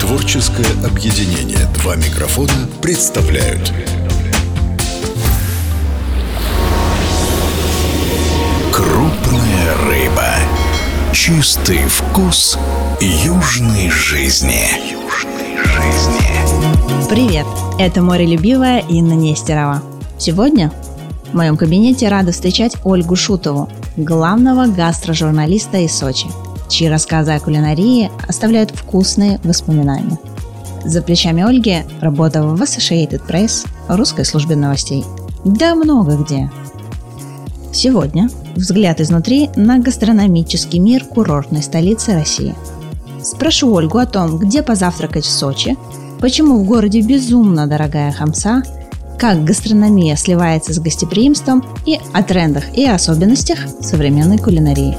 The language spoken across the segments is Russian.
Творческое объединение «Два микрофона» представляют Крупная рыба. Чистый вкус южной жизни. Южной жизни. Привет! Это морелюбивая Инна Нестерова. Сегодня в моем кабинете рада встречать Ольгу Шутову, главного гастрожурналиста из Сочи, чьи рассказы о кулинарии оставляют вкусные воспоминания. За плечами Ольги работа в Associated Press, русской службе новостей. Да много где. Сегодня взгляд изнутри на гастрономический мир курортной столицы России. Спрошу Ольгу о том, где позавтракать в Сочи, почему в городе безумно дорогая хамса, как гастрономия сливается с гостеприимством и о трендах и особенностях современной кулинарии.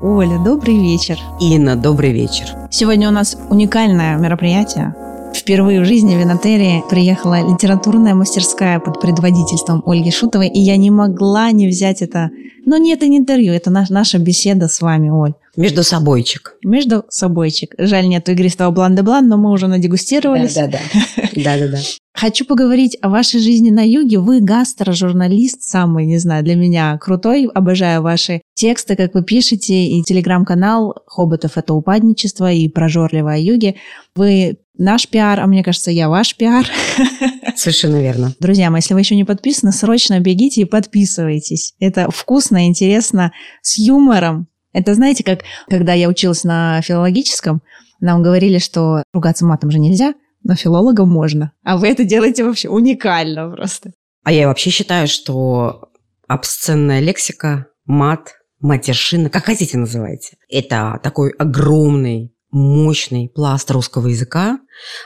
Оля, добрый вечер. Инна, добрый вечер. Сегодня у нас уникальное мероприятие. Впервые в жизни в Винотерии приехала литературная мастерская под предводительством Ольги Шутовой, и я не могла не взять это. Но не это не интервью, это наш, наша беседа с вами, Оль. Между собойчик. Между собойчик. Жаль, нету игристого блан-де-блан, но мы уже надегустировались. Да-да-да. Да-да-да. Хочу поговорить о вашей жизни на юге. Вы гастрожурналист самый, не знаю, для меня крутой. Обожаю ваши тексты, как вы пишете, и телеграм-канал «Хоботов – это упадничество» и «Прожорливо о юге». Вы наш пиар, а мне кажется, я ваш пиар. Совершенно верно. Друзья мои, если вы еще не подписаны, срочно бегите и подписывайтесь. Это вкусно, интересно, с юмором. Это знаете, как когда я училась на филологическом, нам говорили, что ругаться матом же нельзя, но филологам можно. А вы это делаете вообще уникально просто. А я вообще считаю, что обсценная лексика, мат, матершина, как хотите называйте, это такой огромный, мощный пласт русского языка,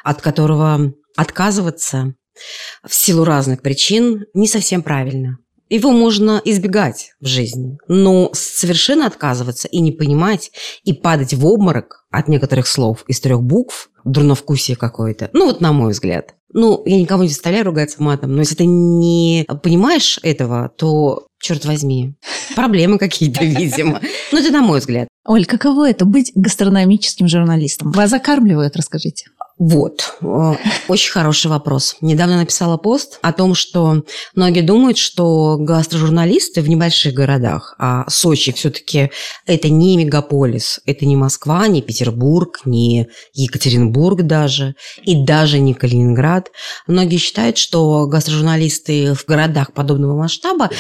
от которого отказываться в силу разных причин не совсем правильно. Его можно избегать в жизни, но совершенно отказываться и не понимать, и падать в обморок от некоторых слов из трех букв, дурновкусие какое-то, ну вот на мой взгляд. Ну, я никого не заставляю ругаться матом, но если ты не понимаешь этого, то, черт возьми, проблемы какие-то, видимо. Ну, это на мой взгляд. Оль, каково это быть гастрономическим журналистом? Вас закармливают, расскажите. Вот, э, очень хороший вопрос. Недавно написала пост о том, что многие думают, что гастрожурналисты в небольших городах, а Сочи все-таки это не мегаполис, это не Москва, не Петербург, не Екатеринбург даже, и даже не Калининград. Многие считают, что гастрожурналисты в городах подобного масштаба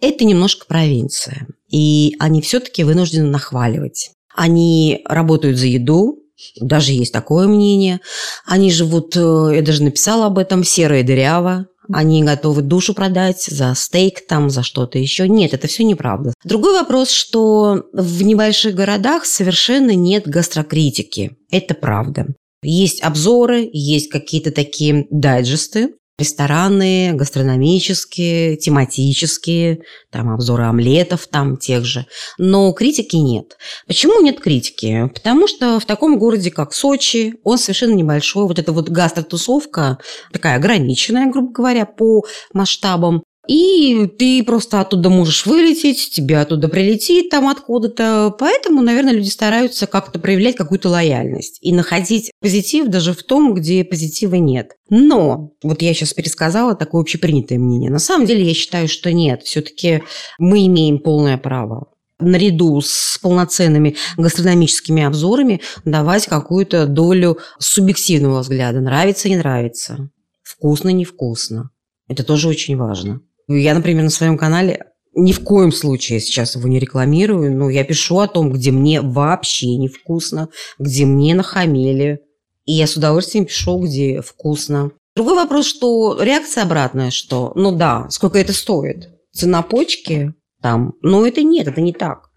это немножко провинция, и они все-таки вынуждены нахваливать. Они работают за еду, даже есть такое мнение. Они живут, э, я даже написала об этом, серо и дыряво. Они готовы душу продать за стейк, там, за что-то еще. Нет, это все неправда. Другой вопрос, что в небольших городах совершенно нет гастрокритики. Это правда. Есть обзоры, есть какие-то такие дайджесты, рестораны, гастрономические, тематические, там обзоры омлетов там тех же. Но критики нет. Почему нет критики? Потому что в таком городе, как Сочи, он совершенно небольшой. Вот эта вот гастротусовка такая ограниченная, грубо говоря, по масштабам. И ты просто оттуда можешь вылететь, тебе оттуда прилетит там откуда-то. Поэтому, наверное, люди стараются как-то проявлять какую-то лояльность и находить позитив даже в том, где позитива нет. Но, вот я сейчас пересказала такое общепринятое мнение. На самом деле я считаю, что нет. Все-таки мы имеем полное право наряду с полноценными гастрономическими обзорами давать какую-то долю субъективного взгляда. Нравится, не нравится. Вкусно, невкусно. Это тоже очень важно. Я, например, на своем канале ни в коем случае сейчас его не рекламирую, но я пишу о том, где мне вообще невкусно, где мне нахамели. И я с удовольствием пишу, где вкусно. Другой вопрос, что реакция обратная, что, ну да, сколько это стоит? Цена почки там? Но это нет, это не так.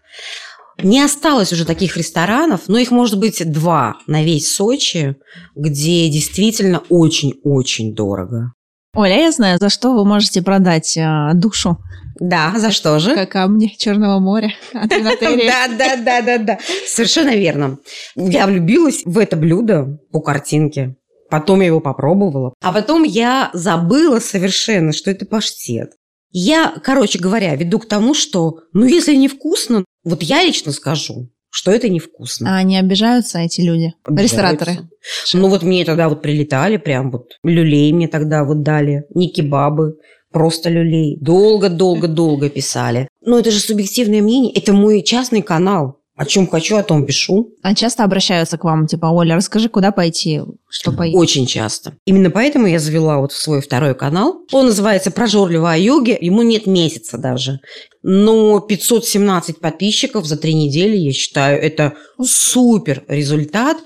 Не осталось уже таких ресторанов, но их может быть два на весь Сочи, где действительно очень-очень дорого. Оля, я знаю, за что вы можете продать э, душу. Да, за что же? Как камни Черного моря. Да, да, да, да, да. Совершенно верно. Я влюбилась в это блюдо по картинке. Потом я его попробовала. А потом я забыла совершенно, что это паштет. Я, короче говоря, веду к тому, что, ну, если невкусно, вот я лично скажу, что это невкусно. А они обижаются, эти люди? Обижаются. Рестораторы? Ну, вот мне тогда вот прилетали, прям вот люлей мне тогда вот дали, не кебабы, просто люлей. Долго-долго-долго писали. Но это же субъективное мнение, это мой частный канал. О чем хочу, о том пишу. А часто обращаются к вам, типа, Оля, расскажи, куда пойти, что поесть? Очень часто. Именно поэтому я завела вот свой второй канал. Он называется «Прожорливо о йоге». Ему нет месяца даже. Но 517 подписчиков за три недели, я считаю, это супер результат.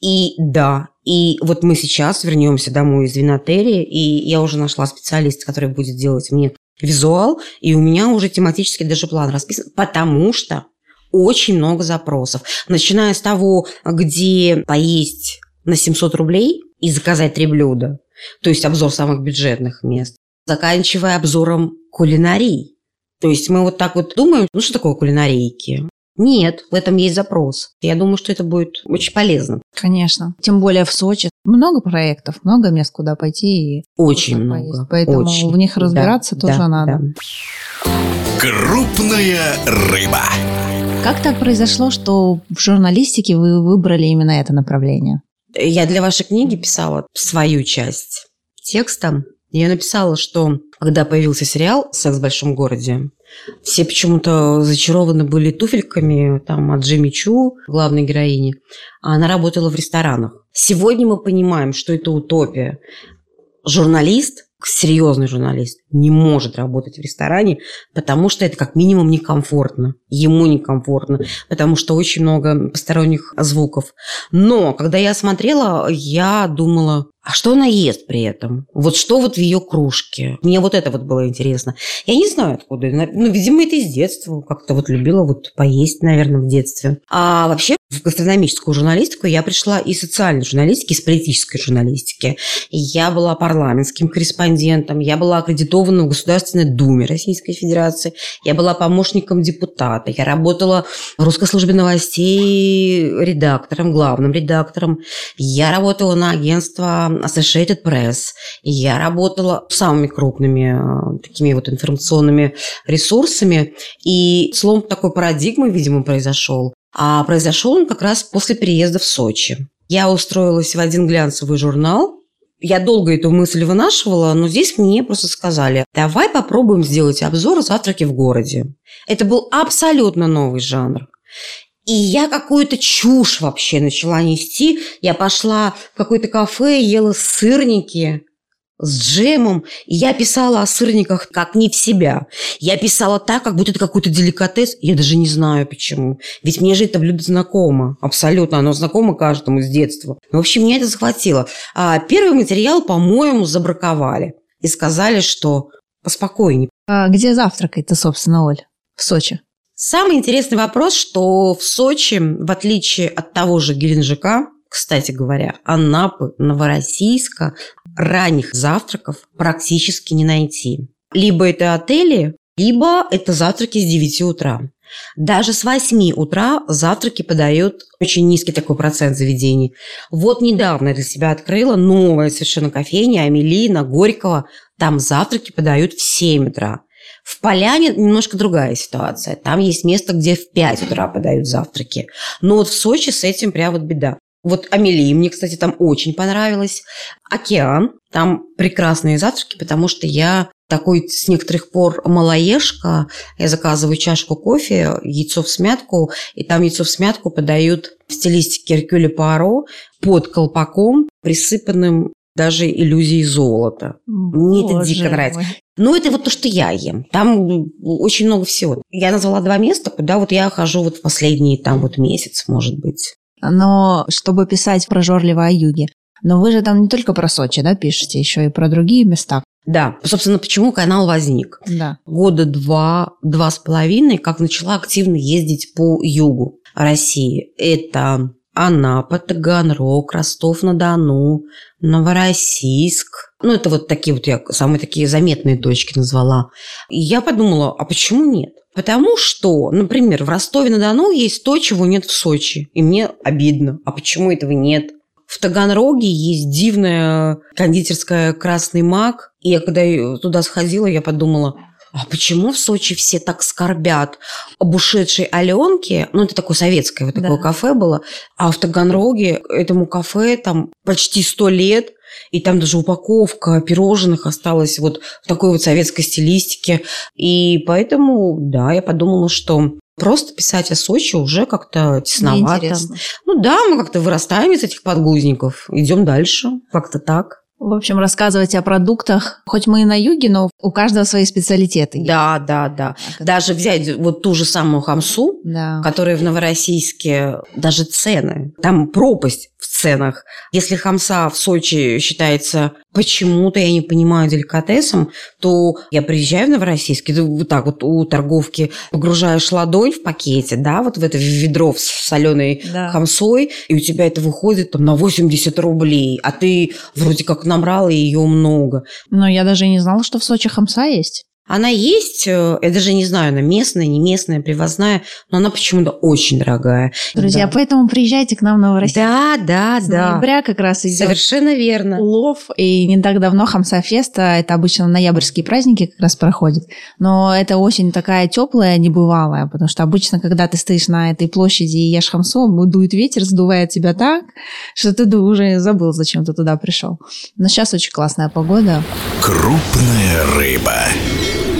И да, и вот мы сейчас вернемся домой из Винотерии, и я уже нашла специалиста, который будет делать мне визуал, и у меня уже тематически даже план расписан, потому что очень много запросов. Начиная с того, где поесть на 700 рублей и заказать три блюда, то есть обзор самых бюджетных мест, заканчивая обзором кулинарий. То есть мы вот так вот думаем, ну что такое кулинарийки? Нет, в этом есть запрос. Я думаю, что это будет очень полезно. Конечно. Тем более в Сочи. Много проектов, много мест, куда пойти. И Очень много. поесть. Поэтому очень. в них разбираться Да, тоже да, надо. да. Крупная рыба. Как так произошло, что в журналистике вы выбрали именно это направление? Я для вашей книги писала свою часть текста. Я написала, что когда появился сериал «Секс в большом городе», все почему-то зачарованы были туфельками там, от Джимми Чу, главной героини. А она работала в ресторанах. Сегодня мы понимаем, что это утопия. Журналист, серьезный журналист, не может работать в ресторане, потому что это как минимум некомфортно. Ему некомфортно, потому что очень много посторонних звуков. Но когда я смотрела, я думала, а что она ест при этом? Вот что вот в ее кружке? Мне вот это вот было интересно. Я не знаю откуда. Ну, видимо, это из детства. Как-то вот любила вот поесть, наверное, в детстве. А вообще в гастрономическую журналистику я пришла из социальной журналистики, из политической журналистики. Я была парламентским корреспондентом, я была аккредитована в Государственной Думе Российской Федерации, я была помощником депутата, я работала в русской службе новостей редактором, главным редактором, я работала на агентство Associated Press, я работала с самыми крупными э, такими вот информационными ресурсами, и слом такой парадигмы, видимо, произошел. А произошел он как раз после переезда в Сочи. Я устроилась в один глянцевый журнал. Я долго эту мысль вынашивала, но здесь мне просто сказали, давай попробуем сделать обзор «Завтраки в городе». Это был абсолютно новый жанр. И я какую-то чушь вообще начала нести. Я пошла в какое-то кафе, ела сырники с джемом. И я писала о сырниках как не в себя. Я писала так, как будто это какой-то деликатес. Я даже не знаю почему. Ведь мне же это блюдо знакомо. Абсолютно. Оно знакомо каждому с детства. В общем, меня это захватило. А первый материал, по-моему, забраковали. И сказали, что поспокойнее. А где завтракает-то, собственно, Оль? В Сочи. Самый интересный вопрос, что в Сочи, в отличие от того же Геленджика, кстати говоря, Анапы, Новороссийска, ранних завтраков практически не найти. Либо это отели, либо это завтраки с 9 утра. Даже с 8 утра завтраки подают очень низкий такой процент заведений. Вот недавно для себя открыла новая совершенно кофейня Амели на Горького. Там завтраки подают в 7 утра. В Поляне немножко другая ситуация. Там есть место, где в 5 утра подают завтраки. Но вот в Сочи с этим прям вот беда. Вот Амелии, мне, кстати, там очень понравилось. Океан, там прекрасные завтраки, потому что я такой с некоторых пор малоежка. Я заказываю чашку кофе, яйцо в смятку, и там яйцо в смятку подают в стилистике Эркюля Пуаро под колпаком, присыпанным даже иллюзией золота. Мне это Боже дико нравится. мой. Ну, это вот то, что я ем. Там очень много всего. Я назвала два места, куда вот я хожу вот в последний там вот месяц, может быть. Но чтобы писать прожорливо о юге. Но вы же там не только про Сочи, да, пишете, еще и про другие места. Да, собственно, почему канал возник? Да. Года два, два с половиной, как начала активно ездить по югу России. Это Анапа, Таганрог, Ростов-на-Дону, Новороссийск. Ну, это вот такие вот я самые такие заметные точки назвала. И я подумала, а почему нет? Потому что, например, в Ростове-на-Дону есть то, чего нет в Сочи. И мне обидно. А почему этого нет? В Таганроге есть дивная кондитерская «Красный маг». И я когда туда сходила, я подумала, а почему в Сочи все так скорбят об ушедшей Аленке? Ну, это такое советское вот такое Да. кафе было. А в Таганроге этому кафе там почти сто лет, и там даже упаковка пирожных осталась вот в такой вот советской стилистике. И поэтому, да, я подумала, что просто писать о Сочи уже как-то тесновато. Ну да, мы как-то вырастаем из этих подгузников, идем дальше, как-то так. В общем, рассказывать о продуктах. Хоть мы и на юге, но у каждого свои специалитеты. есть. Да, да, да. Так, Даже взять вот ту же самую хамсу, Да. которые в Новороссийске даже цены. Там пропасть в ценах. Если хамса в Сочи считается почему-то, я не понимаю, деликатесом, то я приезжаю в Новороссийск, и ты вот так вот у торговки погружаешь ладонь в пакете, да, вот в это ведро с соленой Да. хамсой, и у тебя это выходит там на 80 рублей, а ты вроде как набрала ее много. Но я даже и не знала, что в Сочи хамса есть. Она есть, э, я даже не знаю, она местная, не местная, привозная, но она почему-то очень дорогая. Друзья, Да. поэтому приезжайте к нам в Новороссийск. Да, да, С да. ноября как раз идет Совершенно верно. улов, и не так давно Хамса Феста, это обычно ноябрьские праздники как раз проходят, но эта осень такая теплая, небывалая, потому что обычно, когда ты стоишь на этой площади и ешь хамсу, дует ветер, сдувает тебя так, что ты уже забыл, зачем ты туда пришел. Но сейчас очень классная погода. Крупная рыба.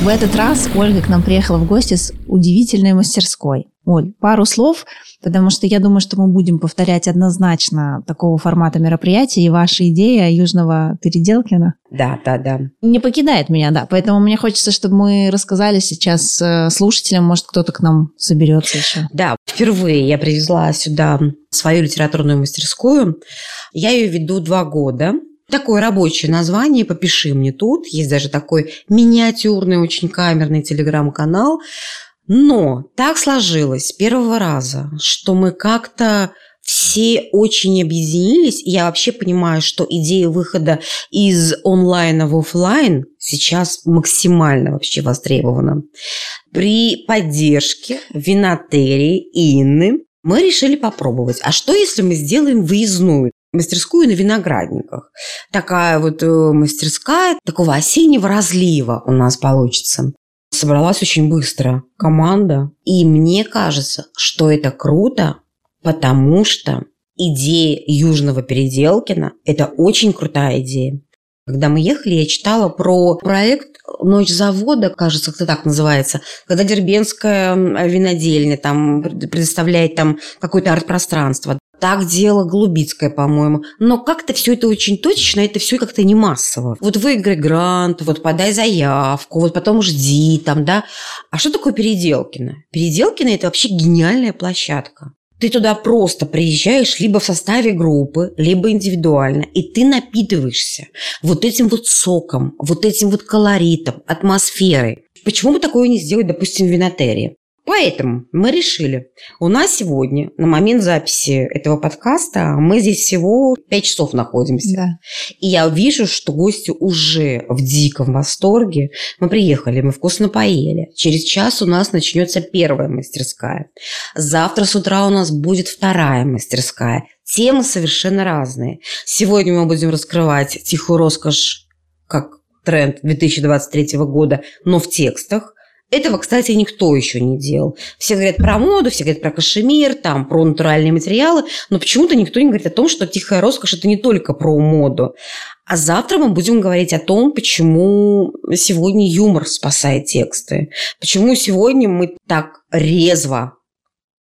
В этот раз Ольга к нам приехала в гости с удивительной мастерской. Оль, пару слов, потому что я думаю, что мы будем повторять однозначно такого формата мероприятия, и ваша идея Южного Переделкина Да, да, да. не покидает меня, да. Поэтому мне хочется, чтобы мы рассказали сейчас э, слушателям, может, кто-то к нам соберется еще. Да, впервые я привезла сюда свою литературную мастерскую. Я ее веду два года. Такое рабочее название «Попиши мне тут». Есть даже такой миниатюрный, очень камерный телеграм-канал. Но так сложилось с первого раза, что мы как-то все очень объединились. И я вообще понимаю, что идея выхода из онлайна в офлайн сейчас максимально вообще востребована. При поддержке винотерии Инны мы решили попробовать. А что, если мы сделаем выездную мастерскую на виноградниках? Такая вот э, мастерская такого осеннего разлива у нас получится. Собралась очень быстро команда. И мне кажется, что это круто, потому что идея Южного Переделкина – это очень крутая идея. Когда мы ехали, я читала про проект «Ночь завода», кажется, как-то так называется, когда Дербенская винодельня там пред- предоставляет там какое-то арт-пространство. Так делала Голубицкая, по-моему. Но как-то все это очень точечно, это все как-то не массово. Вот выиграй грант, вот подай заявку, вот потом жди там, да. А что такое Переделкино? Переделкино – это вообще гениальная площадка. Ты туда просто приезжаешь либо в составе группы, либо индивидуально, и ты напитываешься вот этим вот соком, вот этим вот колоритом, атмосферой. Почему бы такое не сделать, допустим, в винотерии? Поэтому мы решили, у нас сегодня, на момент записи этого подкаста, мы здесь всего 5 часов находимся. Да. И я вижу, что гости уже в диком восторге. Мы приехали, мы вкусно поели. Через час у нас начнется первая мастерская. Завтра с утра у нас будет вторая мастерская. Темы совершенно разные. Сегодня мы будем раскрывать тихую роскошь как тренд 2023 года, но в текстах. Этого, кстати, никто еще не делал. Все говорят про моду, все говорят про кашемир, там, про натуральные материалы, но почему-то никто не говорит о том, что тихая роскошь – это не только про моду. А завтра мы будем говорить о том, почему сегодня юмор спасает тексты. Почему сегодня мы так резво,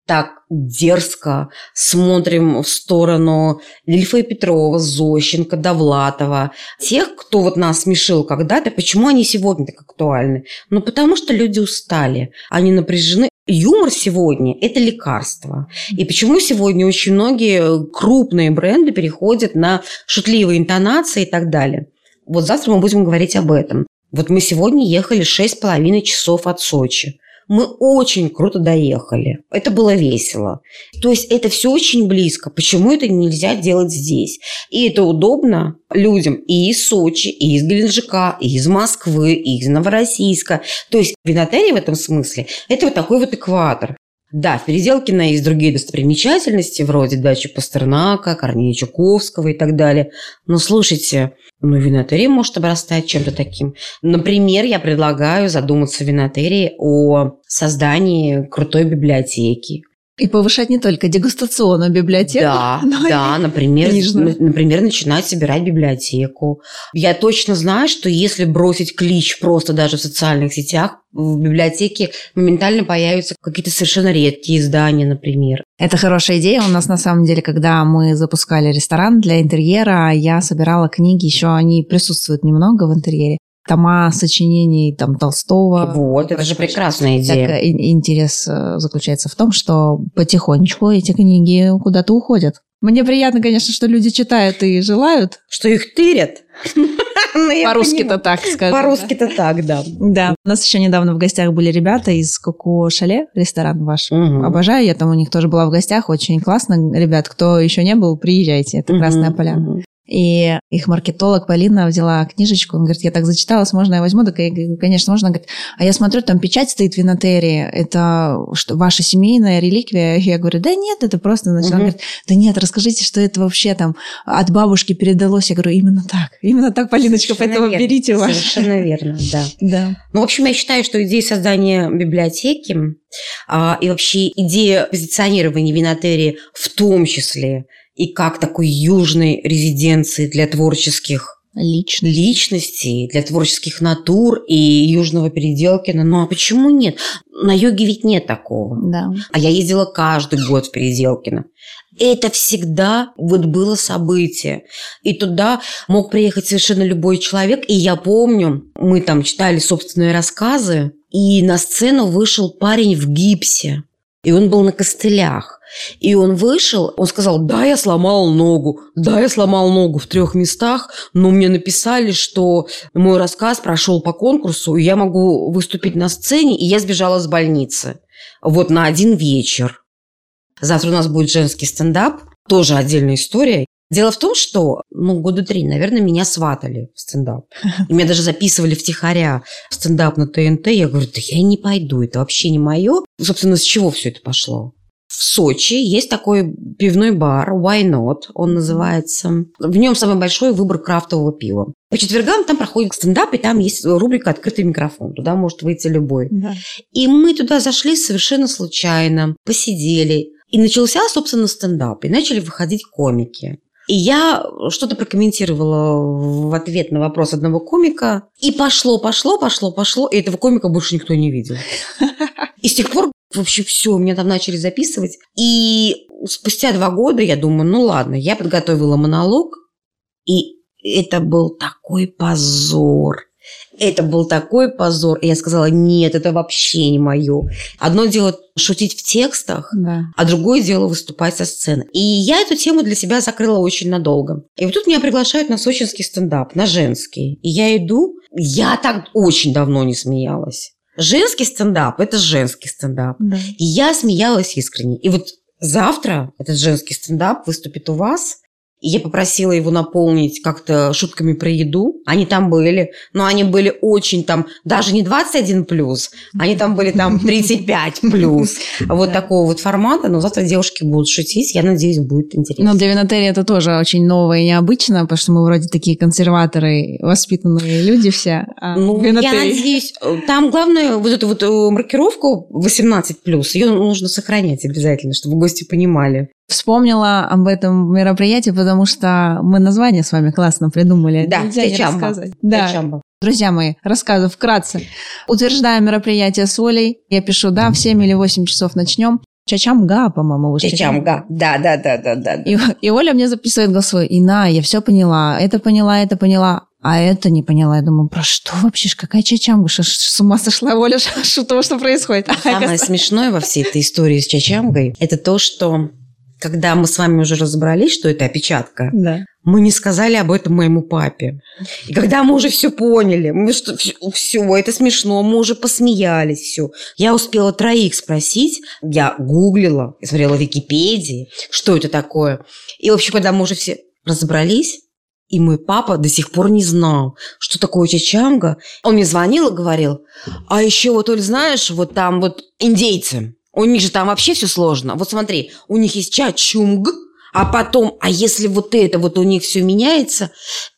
так дерзко смотрим в сторону Лильфа Петрова, Зощенко, Довлатова. Тех, кто вот нас смешил когда-то, почему они сегодня так актуальны? Ну, потому что люди устали, они напряжены. Юмор сегодня – это лекарство. И почему сегодня очень многие крупные бренды переходят на шутливые интонации и так далее? Вот завтра мы будем говорить об этом. Вот мы сегодня ехали шесть с половиной часов от Сочи. Мы очень круто доехали. Это было весело. То есть это все очень близко. Почему это нельзя делать здесь? И это удобно людям и из Сочи, и из Геленджика, и из Москвы, и из Новороссийска. То есть винотерия в этом смысле – это вот такой вот экватор. Да, в Переделкино есть другие достопримечательности, вроде дачи Пастернака, Корнея Чуковского и так далее. Но слушайте, ну, винотерия может обрастать чем-то таким. Например, я предлагаю задуматься в винотерии о создании крутой библиотеки, И повышать не только дегустационную библиотеку, Да, но и да, например, книжную. например, начинать собирать библиотеку. Я точно знаю, что если бросить клич просто даже в социальных сетях, в библиотеке моментально появятся какие-то совершенно редкие издания, например. Это хорошая идея. У нас на самом деле, когда мы запускали ресторан для интерьера, я собирала книги, еще они присутствуют немного в интерьере. Тома сочинений там Толстого. Вот, это же прекрасная Так, идея. ин- интерес э, заключается в том, что потихонечку эти книги куда-то уходят. Мне приятно, конечно, что люди читают и желают. Что их тырят? Ну, По-русски-то так скажем. По-русски-то так, да. Да. У нас еще недавно в гостях были ребята из Коко Шале, ресторан ваш. Обожаю, я там у них тоже была в гостях, очень классно. Ребят, кто еще не был, приезжайте, это Красная Поляна. И их маркетолог Полина взяла книжечку, он говорит, я так зачиталась, можно я возьму? Так я говорю, конечно, можно. Он говорит, а я смотрю, там печать стоит в винотерии, это что, ваша семейная реликвия? Я говорю, да нет, это просто... Значит, он Мгм. говорит, да нет, расскажите, что это вообще там от бабушки передалось. Я говорю, именно так, именно так, Полиночка, Совершенно поэтому верно. берите ваш. Совершенно верно, да. Да. Ну, в общем, я считаю, что идея создания библиотеки а, и вообще идея позиционирования винотерии в том числе и как такой южной резиденции для творческих Лично. личностей, для творческих натур и южного Переделкина. Ну, а почему нет? На юге ведь нет такого. Да. А я ездила каждый год в Переделкино. Это всегда вот было событие. И туда мог приехать совершенно любой человек. И я помню, мы там читали собственные рассказы, и на сцену вышел парень в гипсе. И он был на костылях. И он вышел, он сказал, да, я сломал ногу, да, я сломал ногу в трех местах, но мне написали, что мой рассказ прошел по конкурсу, и я могу выступить на сцене, и я сбежала с больницы. Вот на один вечер. Завтра у нас будет женский стендап, тоже отдельная история. Дело в том, что, ну, года три, наверное, меня сватали в стендап. И меня даже записывали втихаря в стендап на ТНТ. Я говорю, да я не пойду, это вообще не мое. Собственно, с чего все это пошло? В Сочи есть такой пивной бар Why Not, он называется. В нем самый большой выбор крафтового пива. По четвергам там проходит стендап, и там есть рубрика «Открытый микрофон». Туда может выйти любой. Да. И мы туда зашли совершенно случайно, посидели. И начался, собственно, стендап. И начали выходить комики. И я что-то прокомментировала в ответ на вопрос одного комика. И пошло, пошло, пошло, пошло. И этого комика больше никто не видел. И с тех пор вообще все, меня там начали записывать. И спустя два года я думаю, ну ладно, я подготовила монолог. И это был такой позор. Это был такой позор. И я сказала, нет, это вообще не мое. Одно дело шутить в текстах, Да. а другое дело выступать со сцены. И я эту тему для себя закрыла очень надолго. И вот тут меня приглашают на сочинский стендап, на женский. И я иду, я так очень давно не смеялась. Женский стендап – это женский стендап. Да. И я смеялась искренне. И вот завтра этот женский стендап выступит у вас. И я попросила его наполнить как-то шутками про еду. Они там были, но они были очень там, даже не 21 плюс, они там были там 35 плюс. Вот такого вот формата. Но завтра девушки будут шутить. Я надеюсь, будет интересно. Но для винотерии это тоже очень новое и необычно, потому что мы вроде такие консерваторы, воспитанные люди все. А Ну, я надеюсь, там главное вот эту вот э, маркировку 18+, ее нужно сохранять обязательно, чтобы гости понимали. Вспомнила об этом мероприятии, потому что мы название с вами классно придумали. Да, Нельзя не рассказать. Да. Чачамба. Друзья мои, рассказываю вкратце. Утверждаю мероприятие с Олей. Я пишу, да, в 7 или 8 часов начнем. Чачамга, по-моему, вы же Чачамга. Да, да, да, да, да. И, и Оля мне записывает голосовой. И на, я все поняла. Это поняла, это поняла. А это не поняла. Я думаю, про что вообще? ж, Какая чачамга? Что, ж, с ума сошла Оля? Что того, что происходит? Самое смешное во всей этой истории с Чачамгой, это то, что когда мы с вами уже разобрались, что это опечатка, Да. мы не сказали об этом моему папе. И когда мы уже все поняли, мы что, все, это смешно, мы уже посмеялись, все. Я успела троих спросить, я гуглила, я смотрела в Википедии, что это такое. И, в общем, когда мы уже все разобрались, и мой папа до сих пор не знал, что такое чачанга. Он мне звонил и говорил, а еще вот, Оль, знаешь, вот там вот индейцы, У них же там вообще все сложно. Вот смотри, у них есть чачунг, а потом, а если вот это вот у них все меняется,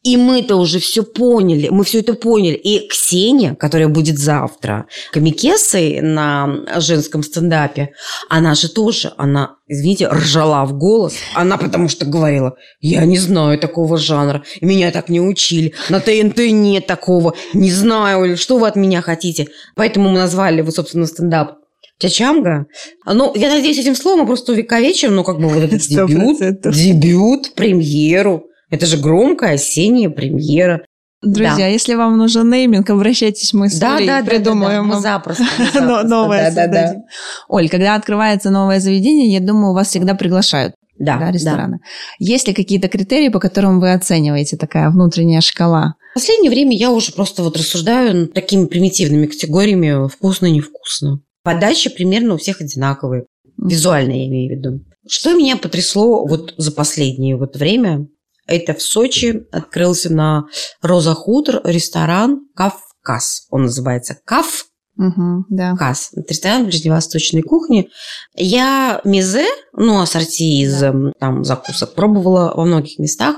и мы-то уже все поняли, мы все это поняли. И Ксения, которая будет завтра комикесой на женском стендапе, она же тоже, она, извините, ржала в голос. Она потому что говорила, я не знаю такого жанра, меня так не учили, на ТНТ нет такого, не знаю, что вы от меня хотите. Поэтому мы назвали, вот, собственно, стендап Чачамга. Ну, я надеюсь, этим словом мы просто увековечим, ну, как бы вот этот дебют, 100%. дебют, премьеру. Это же громкая осенняя премьера. Друзья, Да. если вам нужен нейминг, обращайтесь, мы с Да, да, да, придумаем да, да, мы запросто. мы запросто, новое да, да, да. создадим. Оль, когда открывается новое заведение, я думаю, вас всегда приглашают, Да, да, да. рестораны. Есть ли какие-то критерии, по которым вы оцениваете такая внутренняя шкала? В последнее время я уже просто вот рассуждаю такими примитивными категориями вкусно, невкусно. Подача примерно у всех одинаковые. Визуально я имею в виду. Что меня потрясло вот за последнее вот время, это в Сочи открылся на Роза Хутор ресторан Кавказ. Он называется Кавказ. Мгм, да. Это ресторан ближневосточной кухни. Я мезе, ну, ассорти из эм, там закусок, пробовала во многих местах.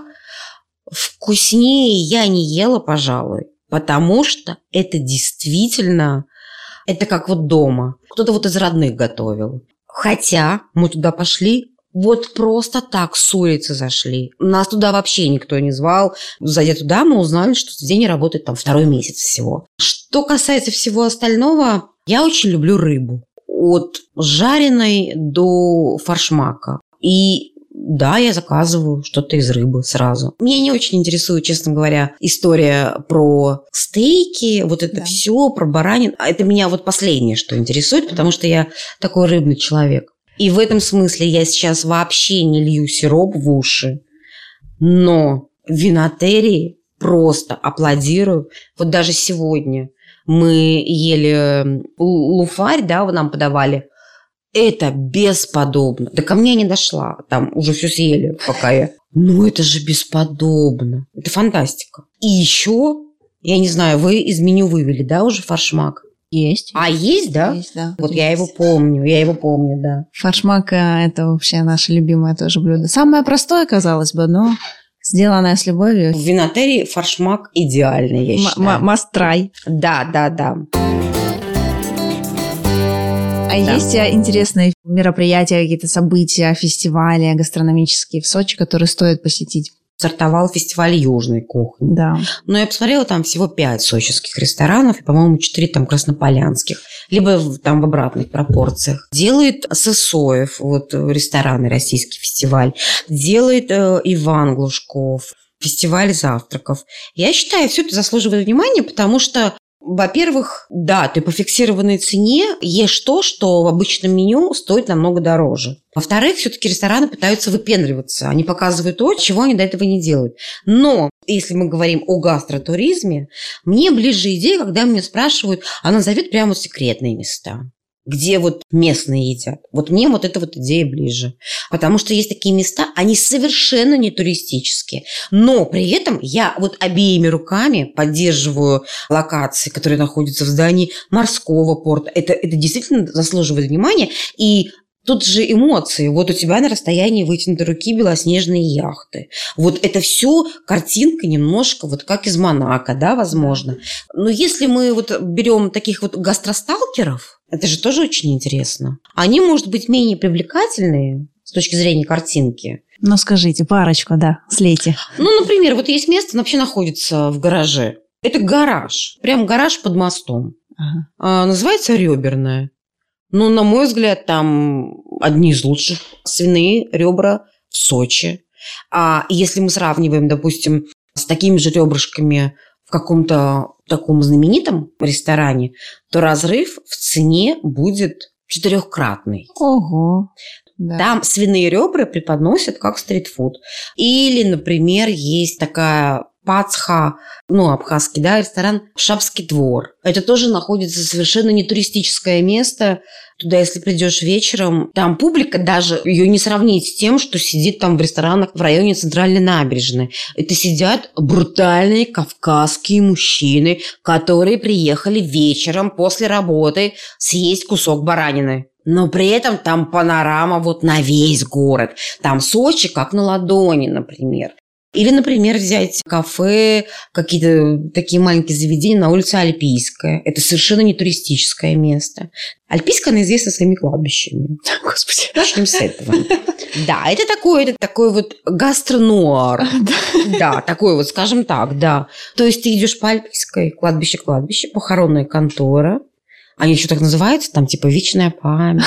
Вкуснее я не ела, пожалуй, потому что это действительно, это как вот дома. Кто-то вот из родных готовил. Хотя мы туда пошли, вот просто так с улицы зашли. Нас туда вообще никто не звал. Зайдя туда, мы узнали, что день работает там второй месяц всего. Что касается всего остального, я очень люблю рыбу. От жареной до форшмака. И да, я заказываю что-то из рыбы сразу. Меня не очень интересует, честно говоря, история про стейки, вот это Да. все, про баранин. А это меня вот последнее, что интересует, потому что я такой рыбный человек. И в этом смысле я сейчас вообще не лью сироп в уши, но винотерии просто аплодирую. Вот даже сегодня мы ели луфарь, да, нам подавали. Это бесподобно. Да ко мне не дошла. Там уже все съели, пока я... Ну, это же бесподобно. Это фантастика. И еще, я не знаю, вы из меню вывели, да, уже фаршмак? Есть. А есть, да? Есть, да. Вот я Есть. его помню, я его помню, да. Фаршмак э, – это вообще наше любимое тоже блюдо. Самое простое, казалось бы, но сделанное с любовью. В винотерии фаршмак идеальный, я считаю. м- Must try. Да, да, да. А Да. есть э, интересные мероприятия, какие-то события, фестивали гастрономические в Сочи, которые стоит посетить? Стартовал фестиваль южной кухни. Да. Но я посмотрела, там всего пять сочинских ресторанов, и, по-моему, четыре там краснополянских. Либо в- там в обратных пропорциях. Делает Сысоев, вот э, ресторанный российский фестиваль. Делает э, Иван Глушков. Фестиваль завтраков. Я считаю, все это заслуживает внимания, потому что во-первых, да, ты по фиксированной цене ешь то, что в обычном меню стоит намного дороже. Во-вторых, все-таки рестораны пытаются выпендриваться. Они показывают то, чего они до этого не делают. Но если мы говорим о гастротуризме, мне ближе идея, когда меня спрашивают, а назовет прямо секретные места где вот местные едят. Вот мне вот эта вот идея ближе. Потому что есть такие места, они совершенно не туристические. Но при этом я вот обеими руками поддерживаю локации, которые находятся в здании морского порта. Это, это действительно заслуживает внимания. И Тут же эмоции. Вот у тебя на расстоянии вытянутой руки белоснежные яхты. Вот это все картинка немножко вот как из Монако, да, возможно. Но если мы вот берем таких вот гастросталкеров, это же тоже очень интересно. Они, может быть, менее привлекательные с точки зрения картинки. Ну, скажите, парочку, да, слейте. Ну, например, вот есть место, оно вообще находится в гараже. Это гараж. Прям гараж под мостом. Ага. А, называется реберная. Ну, на мой взгляд, там одни из лучших свиные ребра в Сочи. А если мы сравниваем, допустим, с такими же ребрышками в каком-то таком знаменитом ресторане, то разрыв в цене будет четырехкратный. Ого. Да. Там свиные ребра преподносят как стритфуд. Или, например, есть такая пацха, ну, абхазский, да, ресторан Шапский двор. Это тоже находится совершенно не туристическое место. Туда, если придешь вечером, там публика даже ее не сравнить с тем, что сидит там в ресторанах в районе центральной набережной. Это сидят брутальные кавказские мужчины, которые приехали вечером после работы съесть кусок баранины. но при этом там панорама вот на весь город. Там Сочи как на ладони, например. Или, например, взять кафе, какие-то такие маленькие заведения на улице Альпийская. Это совершенно не туристическое место. Альпийская, она известна своими кладбищами. Господи. Начнем с этого. Да, это такой, это такой вот гастронуар. Да, такой вот, скажем так, да. То есть ты идешь по Альпийской, кладбище-кладбище, похоронная контора. Они еще так называются, там типа вечная память.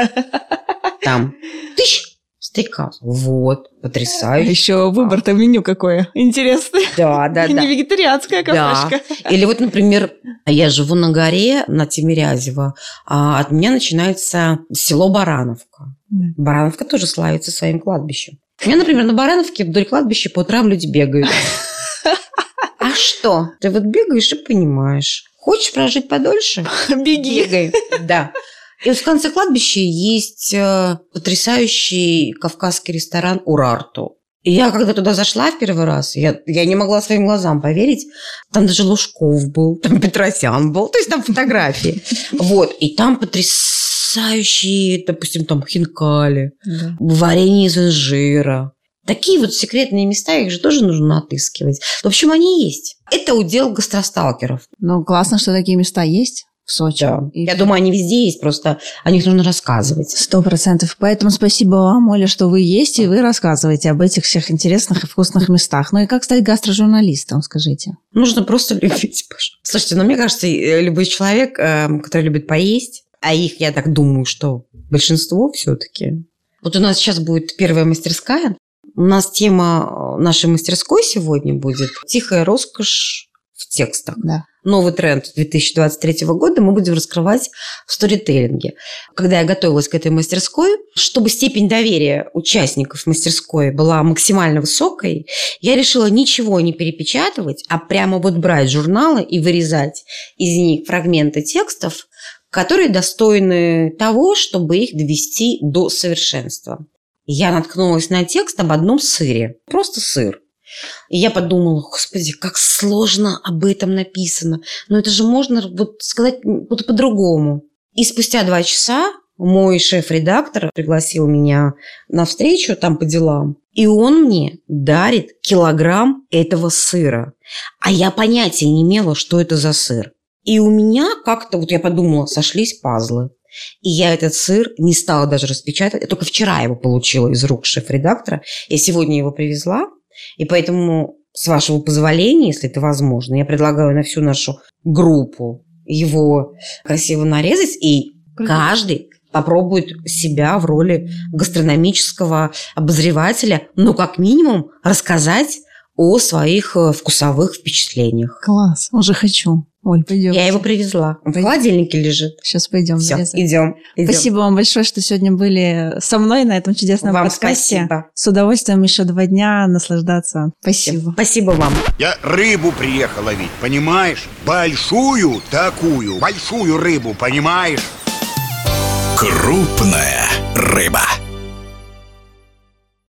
Там тысяч стейкас. Вот, потрясающе. Еще выбор-то меню какое. Интересный. Да, да, да. Не вегетарианская Да. кафешка. Или вот, например, я живу на горе на Тимирязево, а от меня начинается село Барановка. Да. Барановка тоже славится своим кладбищем. У меня, например, на Барановке вдоль кладбища по утрам люди бегают. А что? Ты вот бегаешь и понимаешь. Хочешь прожить подольше? Беги. Бегай. Да. И вот в конце кладбища есть э, потрясающий кавказский ресторан «Урарту». И я когда туда зашла в первый раз, я, я не могла своим глазам поверить. Там даже Лужков был, там Петросян был, то есть там фотографии. Вот, и там потрясающие, допустим, там хинкали, Да. варенье из инжира. Такие вот секретные места, их же тоже нужно отыскивать. В общем, они есть. Это удел гастросталкеров. Ну, классно, что такие места есть в Сочи. Да. И Я думаю, они везде есть, просто о них нужно рассказывать. Сто процентов. Поэтому спасибо вам, Оля, что вы есть, и вы рассказываете об этих всех интересных и вкусных местах. Ну и как стать гастрожурналистом, скажите? Нужно просто любить. Паша. Слушайте, ну мне кажется, э, любой человек, э, который любит поесть, а их, я так думаю, что большинство все-таки. Вот у нас сейчас будет первая мастерская. У нас тема э, нашей мастерской сегодня будет «Тихая роскошь в текстах». Да. Новый тренд 2023 года мы будем раскрывать в сторителлинге. Когда я готовилась к этой мастерской, чтобы степень доверия участников мастерской была максимально высокой, я решила ничего не перепечатывать, а прямо вот брать журналы и вырезать из них фрагменты текстов, которые достойны того, чтобы их довести до совершенства. Я наткнулась на текст об одном сыре. Просто сыр. И я подумала, господи, как сложно об этом написано. Но это же можно вот сказать вот по-другому. И спустя два часа мой шеф-редактор пригласил меня на встречу там по делам. И он мне дарит килограмм этого сыра. А я понятия не имела, что это за сыр. И у меня как-то, вот я подумала, сошлись пазлы. И я этот сыр не стала даже распечатать. Я только вчера его получила из рук шеф-редактора. Я сегодня его привезла. И поэтому, с вашего позволения, если это возможно, я предлагаю на всю нашу группу его красиво нарезать. И каждый попробует себя в роли гастрономического обозревателя, ну, как минимум, рассказать о своих э, вкусовых впечатлениях. Класс. Уже хочу. Оль, пойдем. Я его привезла. Он в холодильнике лежит. Сейчас пойдем. Все, нарезать. идем. Спасибо вам большое, что сегодня были со мной на этом чудесном Вам подкасте. спасибо. С удовольствием еще два дня наслаждаться. Спасибо. Спасибо вам. Я рыбу приехал ловить, понимаешь? Большую такую, большую рыбу, понимаешь? Крупная рыба.